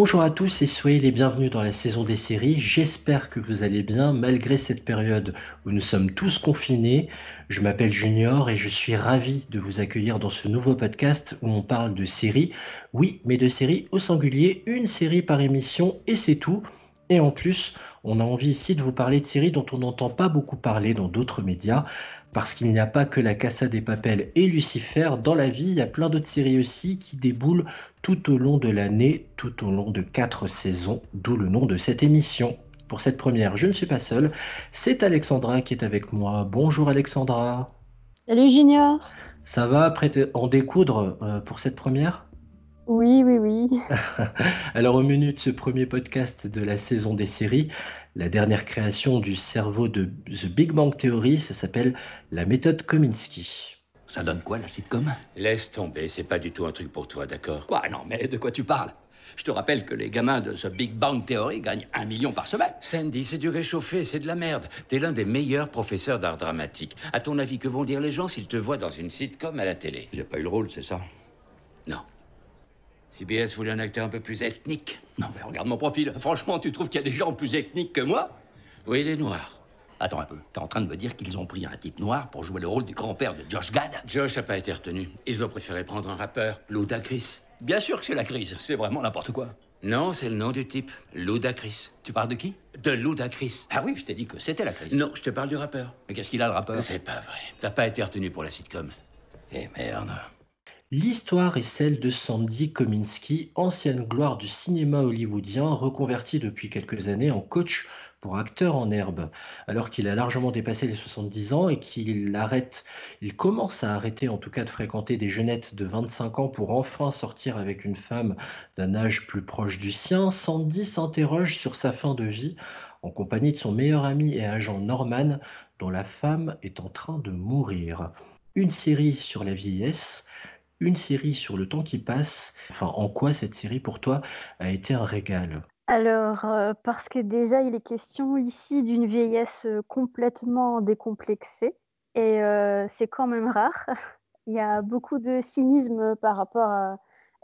Bonjour à tous et soyez les bienvenus dans la saison des séries. J'espère que vous allez bien malgré cette période où nous sommes tous confinés. Je m'appelle Junior et je suis ravi de vous accueillir dans ce nouveau podcast où on parle de séries. Oui, mais de séries au singulier, une série par émission et c'est tout. Et en plus, on a envie ici de vous parler de séries dont on n'entend pas beaucoup parler dans d'autres médias, parce qu'il n'y a pas que la Casa des Papels et Lucifer. Dans la vie, il y a plein d'autres séries aussi qui déboulent tout au long de l'année, tout au long de quatre saisons, d'où le nom de cette émission. Pour cette première, je ne suis pas seul, c'est Alexandra qui est avec moi. Bonjour Alexandra. Salut Junior. Ça va, prêt en découdre euh, pour cette première? Oui, oui, oui. Alors au menu de ce premier podcast de la saison des séries, la dernière création du cerveau de The Big Bang Theory, ça s'appelle la méthode Kominsky. Ça donne quoi la sitcom? Laisse tomber, c'est pas du tout un truc pour toi, d'accord? Quoi Non, mais de quoi tu parles? Je te rappelle que les gamins de The Big Bang Theory gagnent un million par semaine. Sandy, c'est du réchauffé, c'est de la merde. T'es l'un des meilleurs professeurs d'art dramatique. À ton avis, que vont dire les gens s'ils te voient dans une sitcom à la télé? J'ai pas eu le rôle, c'est ça? Non. CBS voulait un acteur un peu plus ethnique. Non, mais regarde mon profil. Franchement, tu trouves qu'il y a des gens plus ethniques que moi? Oui, les noirs. Attends un peu. T'es en train de me dire qu'ils ont pris un type noir pour jouer le rôle du grand-père de Josh Gad? Josh n'a pas été retenu. Ils ont préféré prendre un rappeur, Ludacris. Bien sûr que c'est la crise. C'est vraiment n'importe quoi. Non, c'est le nom du type. Ludacris. Tu parles de qui? De Ludacris. Ah oui, je t'ai dit que c'était la crise. Non, je te parle du rappeur. Mais qu'est-ce qu'il a, le rappeur? C'est pas vrai. T'as pas été retenu pour la sitcom. Eh merde. L'histoire est celle de Sandy Kominsky, ancienne gloire du cinéma hollywoodien, reconverti depuis quelques années en coach pour acteur en herbe. Alors qu'il a largement dépassé les 70 ans et qu'il commence à arrêter en tout cas de fréquenter des jeunettes de 25 ans pour enfin sortir avec une femme d'un âge plus proche du sien, Sandy s'interroge sur sa fin de vie en compagnie de son meilleur ami et agent Norman, dont la femme est en train de mourir. Une série sur la vieillesse, une série sur le temps qui passe. Enfin, en quoi cette série pour toi a été un régal? Alors, euh, parce que déjà, il est question ici d'une vieillesse euh, complètement décomplexée. Et euh, c'est quand même rare. Il y a beaucoup de cynisme par rapport à,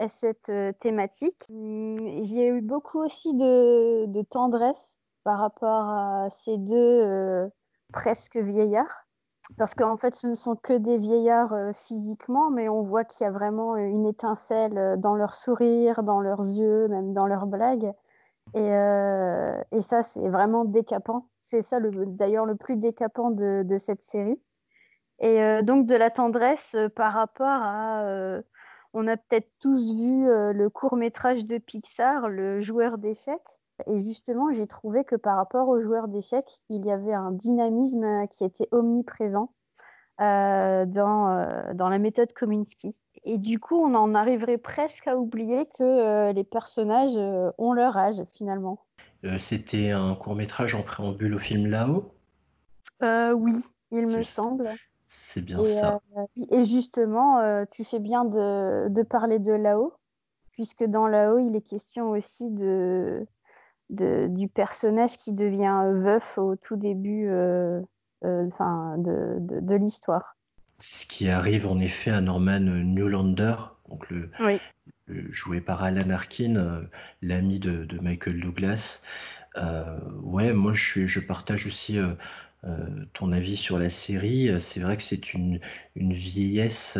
cette thématique. Hum, j'ai eu beaucoup aussi de, de, tendresse par rapport à ces deux presque vieillards parce qu'en fait, ce ne sont que des vieillards euh, physiquement, mais on voit qu'il y a vraiment une étincelle euh, dans leur sourire, dans leurs yeux, même dans leurs blagues. Et, euh, ça, c'est vraiment décapant. C'est ça, d'ailleurs, le plus décapant de cette série. Et donc, de la tendresse par rapport à. on a peut-être tous vu le court métrage de Pixar, Le joueur d'échecs. Et justement, j'ai trouvé que par rapport aux joueurs d'échecs, il y avait un dynamisme qui était omniprésent euh, dans, euh, dans la méthode Kominsky. Et du coup, on en arriverait presque à oublier que euh, les personnages ont leur âge finalement. C'était un court métrage en préambule au film Là-haut? Oui, il me semble. C'est bien ça. et justement, tu fais bien de, de parler de Là-haut, puisque dans Là-haut, il est question aussi de, du personnage qui devient euh, veuf au tout début euh, euh, de, de, l'histoire. Ce qui arrive en effet à Norman Newlander, donc le, joué par Alan Arkin, l'ami de, Michael Douglas. ouais, moi je, je partage aussi ton avis sur la série. C'est vrai que c'est une, une vieillesse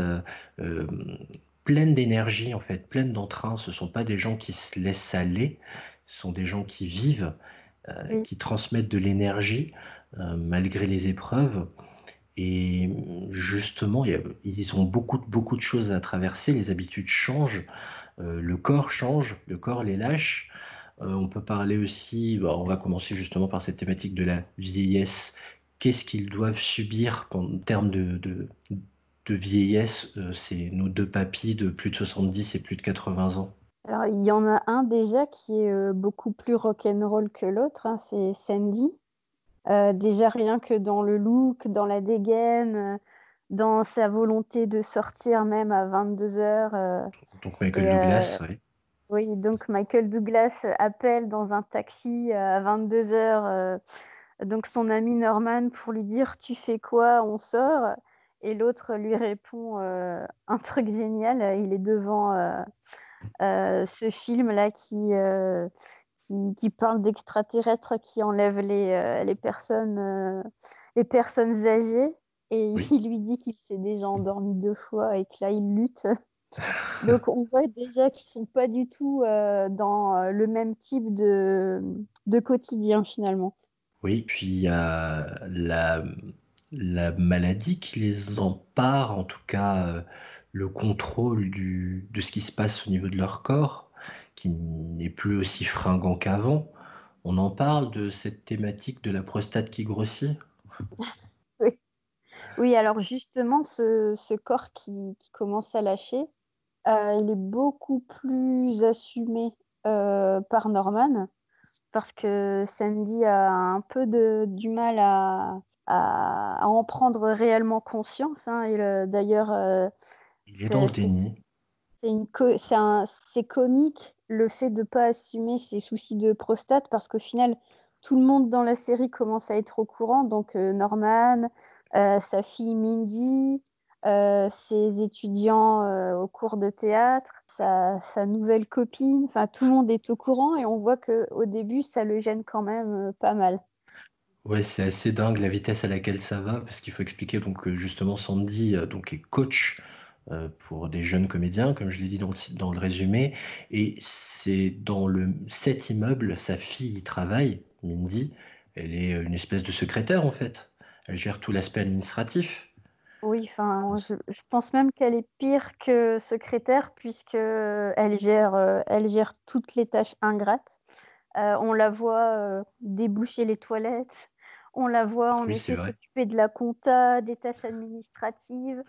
pleine d'énergie, en fait, pleine d'entrain. Ce ne sont pas des gens qui se laissent aller, ce sont des gens qui vivent, euh, qui transmettent de l'énergie euh, malgré les épreuves. Et justement, ils ont beaucoup, beaucoup de choses à traverser, les habitudes changent, euh, le corps change, le corps les lâche. on peut parler aussi, bah, on va commencer justement par cette thématique de la vieillesse. Qu'est-ce qu'ils doivent subir en termes de, de, de vieillesse? C'est nos deux papis de plus de 70 et plus de 80 ans. Alors, il y en a un déjà qui est euh, beaucoup plus rock'n'roll que l'autre, hein, c'est Sandy. Euh, déjà, rien que dans le look, dans la dégaine, euh, dans sa volonté de sortir même à 22 heures. Donc, Michael Douglas, oui. Oui, donc Michael Douglas appelle dans un taxi à 22 h donc son ami Norman pour lui dire tu fais quoi, on sort. Et l'autre lui répond un truc génial. Il est devant ce film là qui qui, parle d'extraterrestres qui enlèvent les, les personnes les personnes âgées. Et il lui dit qu'il s'est déjà endormi deux fois et que là il lutte. Donc on voit déjà qu'ils sont pas du tout euh, dans euh, le même type de, de, quotidien finalement. Oui, puis il y a la, la, maladie qui les empare, en tout cas euh, le contrôle du, de ce qui se passe au niveau de leur corps, qui n'est plus aussi fringant qu'avant. On en parle de cette thématique de la prostate qui grossit? Oui. alors justement, ce, ce corps qui, qui, commence à lâcher, euh, il est beaucoup plus assumé euh, par Norman parce que Sandy a un peu de, du mal à, à, en prendre réellement conscience. Hein. Euh, d'ailleurs, il est dans le déni. C'est comique le fait de ne pas assumer ses soucis de prostate parce qu'au final, tout le monde dans la série commence à être au courant. Donc Norman, sa fille Mindy, euh, ses étudiants euh, au cours de théâtre, sa, nouvelle copine, enfin tout le monde est au courant et on voit qu'au début ça le gêne quand même euh, pas mal. Ouais, c'est assez dingue la vitesse à laquelle ça va parce qu'il faut expliquer donc que justement Sandy donc est coach pour des jeunes comédiens, comme je l'ai dit dans le, dans le résumé, et c'est dans le cet immeuble sa fille travaille, Mindy, elle est une espèce de secrétaire en fait. Elle gère tout l'aspect administratif. Oui, enfin, je, pense même qu'elle est pire que secrétaire puisque elle gère, euh, elle gère toutes les tâches ingrates. Euh, on la voit euh, déboucher les toilettes, on la voit en effet s'occuper de la compta, des tâches administratives.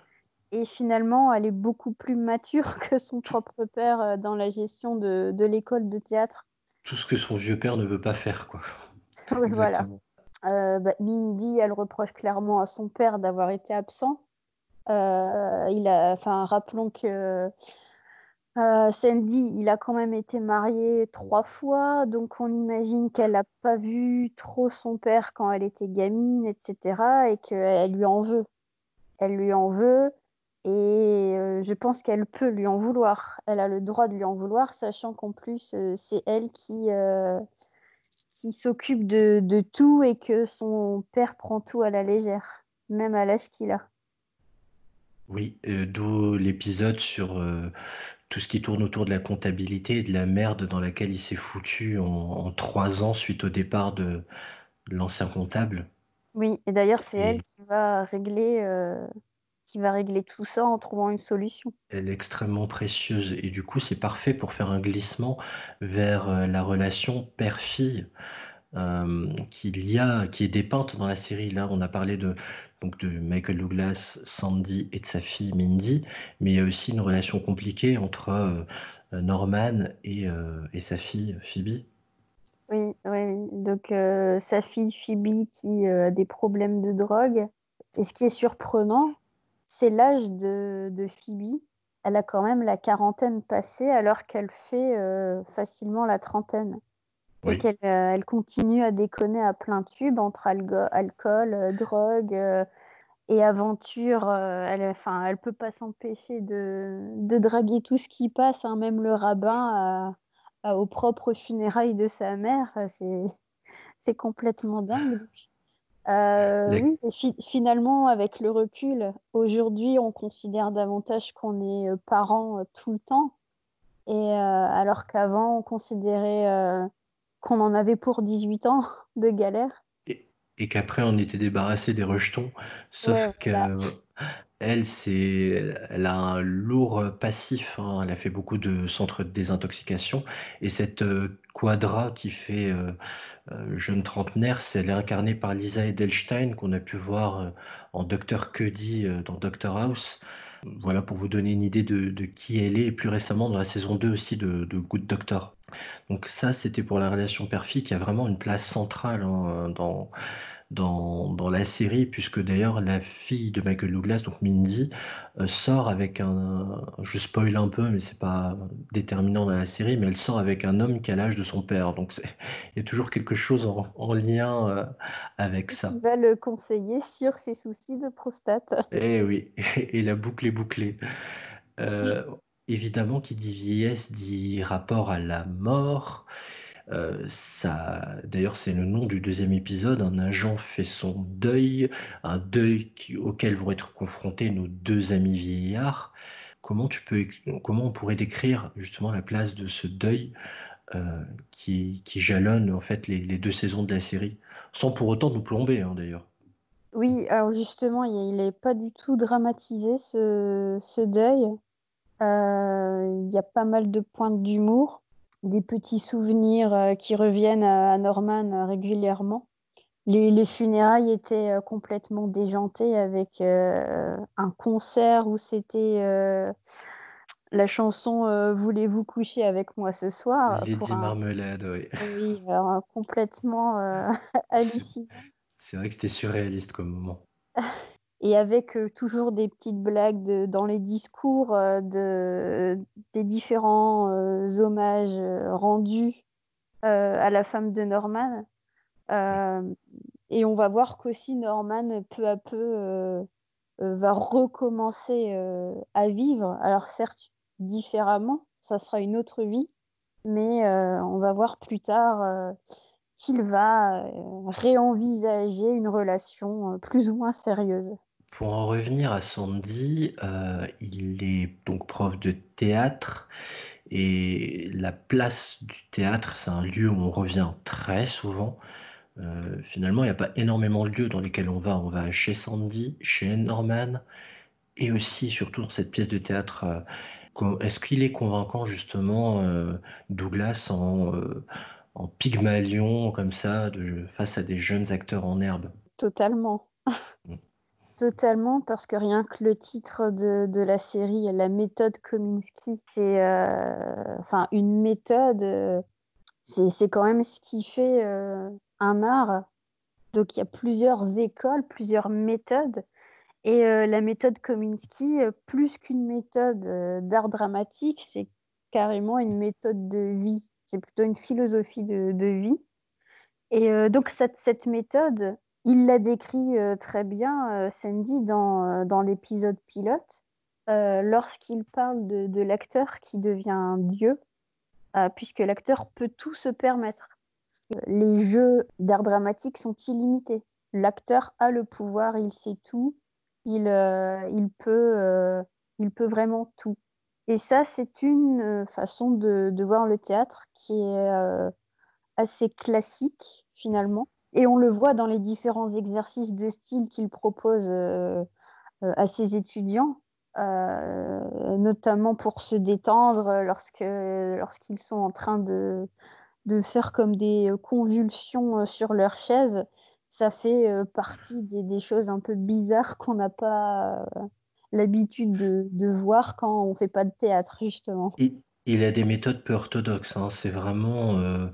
Et finalement, elle est beaucoup plus mature que son propre père dans la gestion de, l'école de théâtre. Tout ce que son vieux père ne veut pas faire, quoi. oui, voilà. Bah, Mindy, elle reproche clairement à son père d'avoir été absent. Euh, il a, enfin, rappelons que euh, Sandy, il a quand même été marié trois fois, donc on imagine qu'elle n'a pas vu trop son père quand elle était gamine, etc., et qu'elle lui en veut. Elle lui en veut, et euh, je pense qu'elle peut lui en vouloir. Elle a le droit de lui en vouloir, sachant qu'en plus, c'est elle qui, qui s'occupe de, de, tout et que son père prend tout à la légère, même à l'âge qu'il a. Oui, euh, d'où l'épisode sur euh, tout ce qui tourne autour de la comptabilité et de la merde dans laquelle il s'est foutu en, trois ans suite au départ de, l'ancien comptable. Oui, et d'ailleurs, c'est elle qui va régler, euh, qui va régler tout ça en trouvant une solution. Elle est extrêmement précieuse et du coup, c'est parfait pour faire un glissement vers la relation père-fille euh, qu'il y a, qui est dépeinte dans la série. Là, on a parlé de, donc de Michael Douglas, Sandy et de sa fille Mindy, mais il y a aussi une relation compliquée entre euh, Norman et, euh, et, sa fille Phoebe. Oui, oui. donc sa fille Phoebe qui a des problèmes de drogue. Et ce qui est surprenant, c'est l'âge de, de, Phoebe. Elle a quand même la quarantaine passée alors qu'elle fait facilement la trentaine. Et qu'elle euh, elle continue à déconner à plein tube entre alcool, euh, drogue euh, et aventure. elle, enfin, elle peut pas s'empêcher de, de, draguer tout ce qui passe, hein, même le rabbin aux propres funérailles de sa mère. C'est complètement dingue. Oui, finalement, avec le recul, aujourd'hui, on considère davantage qu'on est parents tout le temps. Et alors qu'avant, on considérait qu'on en avait pour 18 ans de galère. Et, qu'après, on était débarrassé des rejetons. Sauf qu'elle, elle, elle a un lourd passif. Hein. Elle a fait beaucoup de centres de désintoxication. Et cette euh, quadra qui fait euh, euh, jeune trentenaire, c'est elle est incarnée par Lisa Edelstein, qu'on a pu voir en Dr. Cuddy dans Doctor House. Voilà pour vous donner une idée de, qui elle est, et plus récemment dans la saison 2 aussi de, Good Doctor. Donc ça, c'était pour la relation père qui a vraiment une place centrale hein, dans, dans, dans la série, puisque d'ailleurs la fille de Michael Douglas, donc Mindy, euh, sort avec un, je spoil un peu, mais c'est pas déterminant dans la série, mais elle sort avec un homme qui a l'âge de son père. Donc il y a toujours quelque chose en, en lien euh, avec ça. Il va le conseiller sur ses soucis de prostate. Eh oui, et la boucle est bouclée. Euh, évidemment, qui dit vieillesse dit rapport à la mort. Euh, ça, d'ailleurs, c'est le nom du deuxième épisode. Un agent fait son deuil, un deuil auquel vont être confrontés nos deux amis vieillards. Comment tu peux, comment on pourrait décrire justement la place de ce deuil euh, qui, jalonne en fait les, deux saisons de la série, sans pour autant nous plomber hein, d'ailleurs? Oui, alors justement, il n'est pas du tout dramatisé ce, ce deuil. Euh, il y a pas mal de pointes d'humour, des petits souvenirs euh, qui reviennent à Norman euh, régulièrement. Les, funérailles étaient complètement déjantées avec un concert où c'était la chanson Voulez-vous coucher avec moi ce soir Lady Marmelade, oui. Oui, complètement hallucinant. C'est vrai que c'était surréaliste comme moment. et avec euh, toujours des petites blagues dans les discours euh, de, des différents euh, hommages rendus à la femme de Norman. et on va voir qu'aussi Norman, peu à peu, va recommencer à vivre. Alors certes, différemment, ça sera une autre vie, mais on va voir plus tard qu'il va réenvisager une relation plus ou moins sérieuse. Pour en revenir à Sandy, euh, il est donc prof de théâtre et la place du théâtre, c'est un lieu où on revient très souvent. Euh, finalement, il n'y a pas énormément de lieux dans lesquels on va. On va chez Sandy, chez Norman et aussi, surtout dans cette pièce de théâtre. Euh, est-ce qu'il est convaincant justement Douglas en, en Pygmalion comme ça de, face à des jeunes acteurs en herbe? Totalement. Totalement, parce que rien que le titre de, de la série, la méthode Kominsky, c'est euh, une méthode, euh, c'est quand même ce qui fait euh, un art. Donc il y a plusieurs écoles, plusieurs méthodes. Et la méthode Kominsky, plus qu'une méthode d'art dramatique, c'est carrément une méthode de vie. C'est plutôt une philosophie de, de vie. Et donc cette, cette méthode, il l'a décrit euh, très bien, euh, Sandy, dans, euh, dans l'épisode pilote, lorsqu'il parle de, l'acteur qui devient un dieu, puisque l'acteur peut tout se permettre. Les jeux d'art dramatique sont illimités. L'acteur a le pouvoir, il sait tout, il, il, peut, il peut vraiment tout. Et ça, c'est une façon de, de, voir le théâtre qui est assez classique finalement, et on le voit dans les différents exercices de style qu'il propose euh, euh, à ses étudiants, euh, notamment pour se détendre lorsque, lorsqu'ils sont en train de, de faire comme des convulsions sur leur chaise. Ça fait partie des, choses un peu bizarres qu'on n'a pas l'habitude de, voir quand on ne fait pas de théâtre, justement. Il a des méthodes peu orthodoxes, hein. C'est vraiment, euh,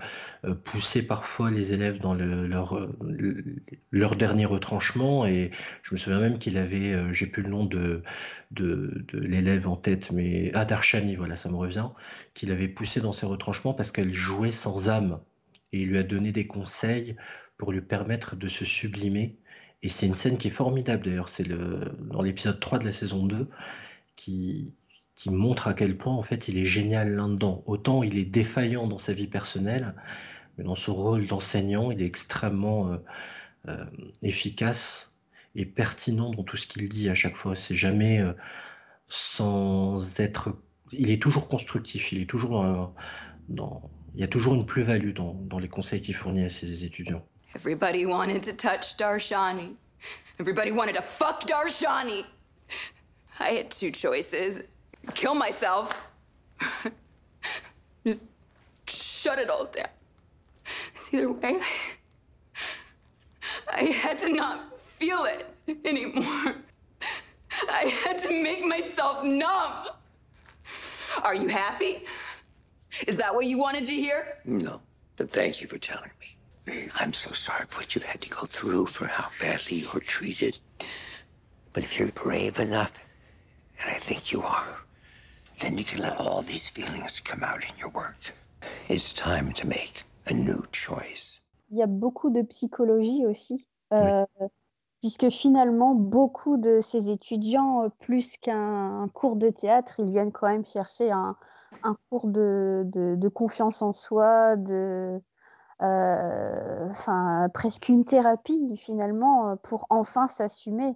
euh, pousser parfois les élèves dans leur, euh, leur dernier retranchement. Et je me souviens même qu'il avait, j'ai plus le nom de l'élève en tête, mais ah Darshani, voilà, ça me revient, qu'il avait poussé dans ses retranchements parce qu'elle jouait sans âme. Et il lui a donné des conseils pour lui permettre de se sublimer. Et c'est une scène qui est formidable d'ailleurs, c'est dans l'épisode 3 de la saison 2 qui qui montre à quel point en fait il est génial là-dedans. Autant il est défaillant dans sa vie personnelle, mais dans son rôle d'enseignant, il est extrêmement euh, euh, efficace et pertinent dans tout ce qu'il dit à chaque fois. C'est jamais euh, sans être. Il est toujours constructif. Il est toujours dans. Il y a toujours une plus-value dans, dans, les conseils qu'il fournit à ses étudiants. Everybody wanted to touch Darshani. Everybody wanted to fuck Darshani. I had two choices. Kill myself. Just shut it all down. Either way, I had to not feel it anymore. I had to make myself numb. Are you happy? Is that what you wanted to hear? No, but thank you for telling me. I'm so sorry for what you've had to go through, for how badly you were treated. But if you're brave enough, and I think you are, then you can let all these feelings come out in your work. It's time to make a new choice. Il y a beaucoup de psychologie aussi. Euh, puisque finalement, beaucoup de ces étudiants, euh, plus qu'un cours de théâtre, ils viennent quand même chercher un, cours de, confiance en soi, de, euh, enfin, presque une thérapie finalement, pour enfin s'assumer.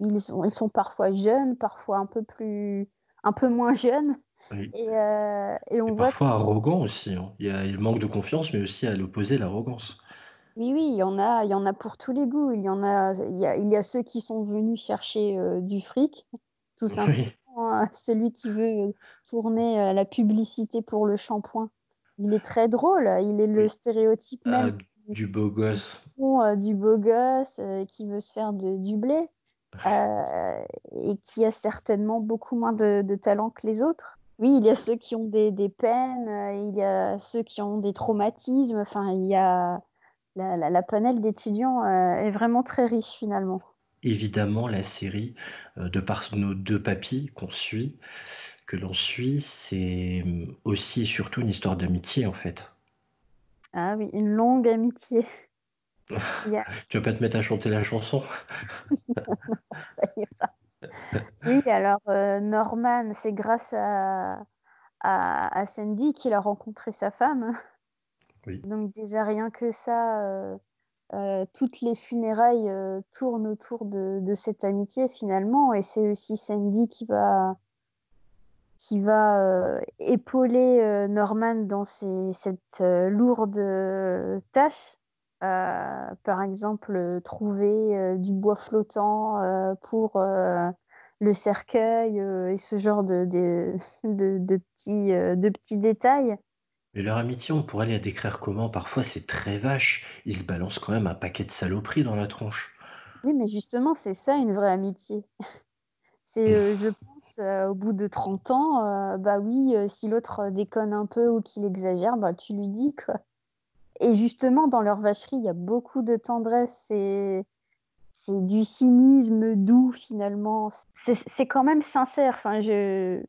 Ils sont, ils sont parfois jeunes, parfois un peu plus, un peu moins jeunes. Et, euh, et, on voit parfois arrogants aussi. Hein. Il y a le manque de confiance, mais aussi à l'opposé, l'arrogance. Oui, oui, il y en a, il y en a pour tous les goûts. Il y en a, il y a, il y a ceux qui sont venus chercher euh, du fric, tout simplement. Hein. Celui qui veut tourner euh, la publicité pour le shampoing, il est très drôle. Il est le stéréotype ah, même du beau gosse. Du beau gosse qui veut se faire de, du blé et qui a certainement beaucoup moins de, de, talent que les autres. Oui, il y a ceux qui ont des, des peines, il y a ceux qui ont des traumatismes. Enfin, il y a la, panel d'étudiants euh, est vraiment très riche finalement. Évidemment, la série, euh, de par nos deux papilles qu'on suit, que l'on suit, c'est euh, aussi et surtout une histoire d'amitié en fait. Ah oui, une longue amitié. Tu vas pas te mettre à chanter la chanson Oui, alors Norman, c'est grâce à, à, Sandy qu'il a rencontré sa femme. Donc déjà rien que ça, euh, euh, toutes les funérailles euh, tournent autour de, cette amitié finalement, et c'est aussi Sandy qui va qui va épauler Norman dans cette lourde tâche. Par exemple, trouver du bois flottant pour le cercueil et ce genre de, de, petits, de petits détails. Mais leur amitié, on pourrait la décrire comment? Parfois, c'est très vache. Ils se balancent quand même un paquet de saloperies dans la tronche. Oui, mais justement, c'est ça une vraie amitié. C'est, euh, je pense, euh, au bout de 30 ans, euh, bah oui, si l'autre déconne un peu ou qu'il exagère, bah tu lui dis quoi. Et justement, dans leur vacherie, il y a beaucoup de tendresse et c'est du cynisme doux finalement. C'est, quand même sincère. Enfin, je,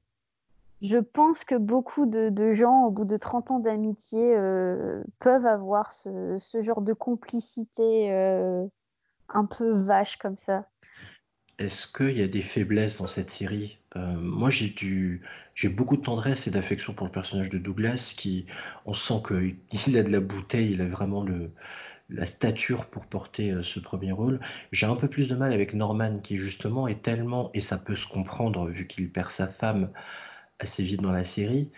je pense que beaucoup de, gens, au bout de 30 ans d'amitié, euh, peuvent avoir ce, genre de complicité euh, un peu vache comme ça. Est-ce qu'il y a des faiblesses dans cette série? Euh, Moi, j'ai j'ai beaucoup de tendresse et d'affection pour le personnage de Douglas, qui, on sent qu'il a de la bouteille, il a vraiment le, la stature pour porter ce premier rôle. J'ai un peu plus de mal avec Norman, qui justement est tellement, et ça peut se comprendre vu qu'il perd sa femme, assez vite dans la série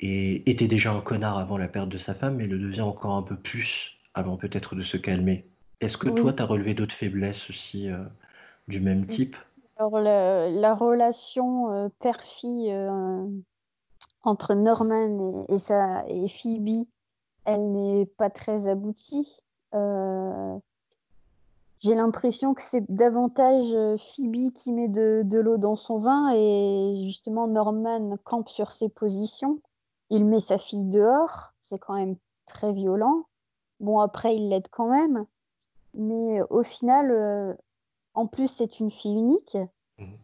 et était déjà un connard avant la perte de sa femme, mais le devient encore un peu plus avant peut-être de se calmer. Est-ce que toi, tu as relevé d'autres faiblesses aussi euh, du même type? Alors, la relation euh, père-fille euh, entre Norman et, et, et Phoebe, elle n'est pas très aboutie. J'ai l'impression que c'est davantage euh, Phoebe qui met de, l'eau dans son vin et justement Norman campe sur ses positions. Il met sa fille dehors, c'est quand même très violent. Bon, après, il l'aide quand même. Mais au final, euh, en plus, c'est une fille unique. Mhm.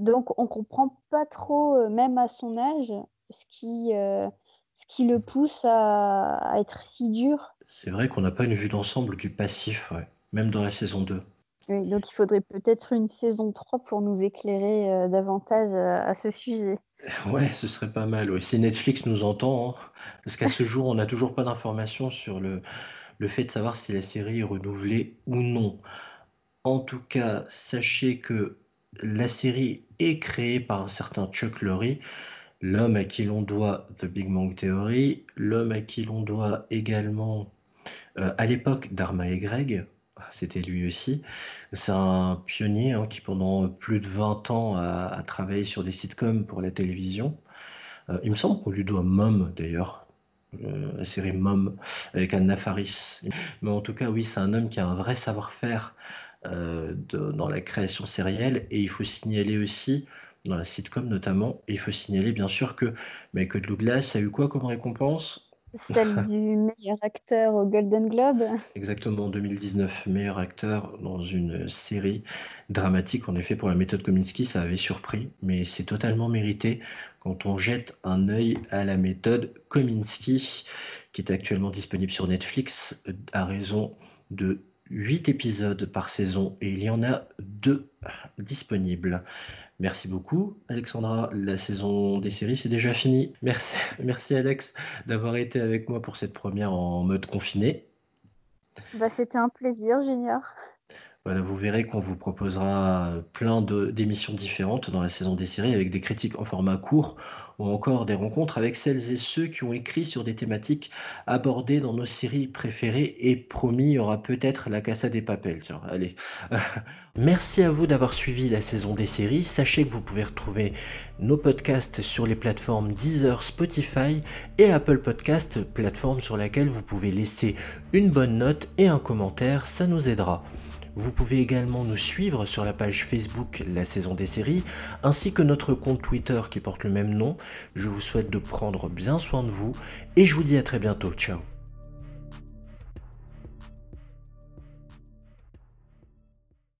Donc, on comprend pas trop, euh, même à son âge, ce qui, ce qui le pousse à, à être si dur. C'est vrai qu'on n'a pas une vue d'ensemble du passif, ouais même dans la saison 2. Oui, donc il faudrait peut-être une saison 3 pour nous éclairer euh, davantage euh, à ce sujet. Ouais, ce serait pas mal. Si Netflix nous entend, hein, parce qu'à ce jour, on n'a toujours pas d'informations sur le, le fait de savoir si la série est renouvelée ou non. En tout cas, sachez que la série est créée par un certain Chuck Lorre, l'homme à qui l'on doit The Big Bang Theory, l'homme à qui l'on doit également, euh, à l'époque, Dharma et Greg, c'était lui aussi. C'est un pionnier hein, qui, pendant plus de 20 ans, a, travaillé sur des sitcoms pour la télévision. Euh, il me semble qu'on lui doit Mom, d'ailleurs, euh, la série Mom, avec Anna Faris. Mais en tout cas, oui, c'est un homme qui a un vrai savoir-faire euh, dans la création sérielle. Et il faut signaler aussi, dans la sitcom notamment, il faut signaler bien sûr que Michael Douglas a eu quoi comme récompense? Celle du meilleur acteur au Golden Globe. Exactement, 2019, meilleur acteur dans une série dramatique. En effet, pour la méthode Kominsky, ça avait surpris, mais c'est totalement mérité quand on jette un œil à la méthode Kominsky, qui est actuellement disponible sur Netflix à raison de 8 épisodes par saison et il y en a deux disponibles. Merci beaucoup, Alexandra. La saison des séries, c'est déjà fini. Merci, Alex, d'avoir été avec moi pour cette première en mode confiné. Bah, C'était un plaisir, Junior. Voilà, vous verrez qu'on vous proposera plein d'émissions différentes dans la saison des séries avec des critiques en format court ou encore des rencontres avec celles et ceux qui ont écrit sur des thématiques abordées dans nos séries préférées et promis, il y aura peut-être la Casa des Papels. Allez. Merci à vous d'avoir suivi la saison des séries. Sachez que vous pouvez retrouver nos podcasts sur les plateformes Deezer, Spotify et Apple Podcast, plateforme sur laquelle vous pouvez laisser une bonne note et un commentaire, ça nous aidera. Vous pouvez également nous suivre sur la page Facebook La saison des séries, ainsi que notre compte Twitter qui porte le même nom. Je vous souhaite de prendre bien soin de vous et je vous dis à très bientôt. Ciao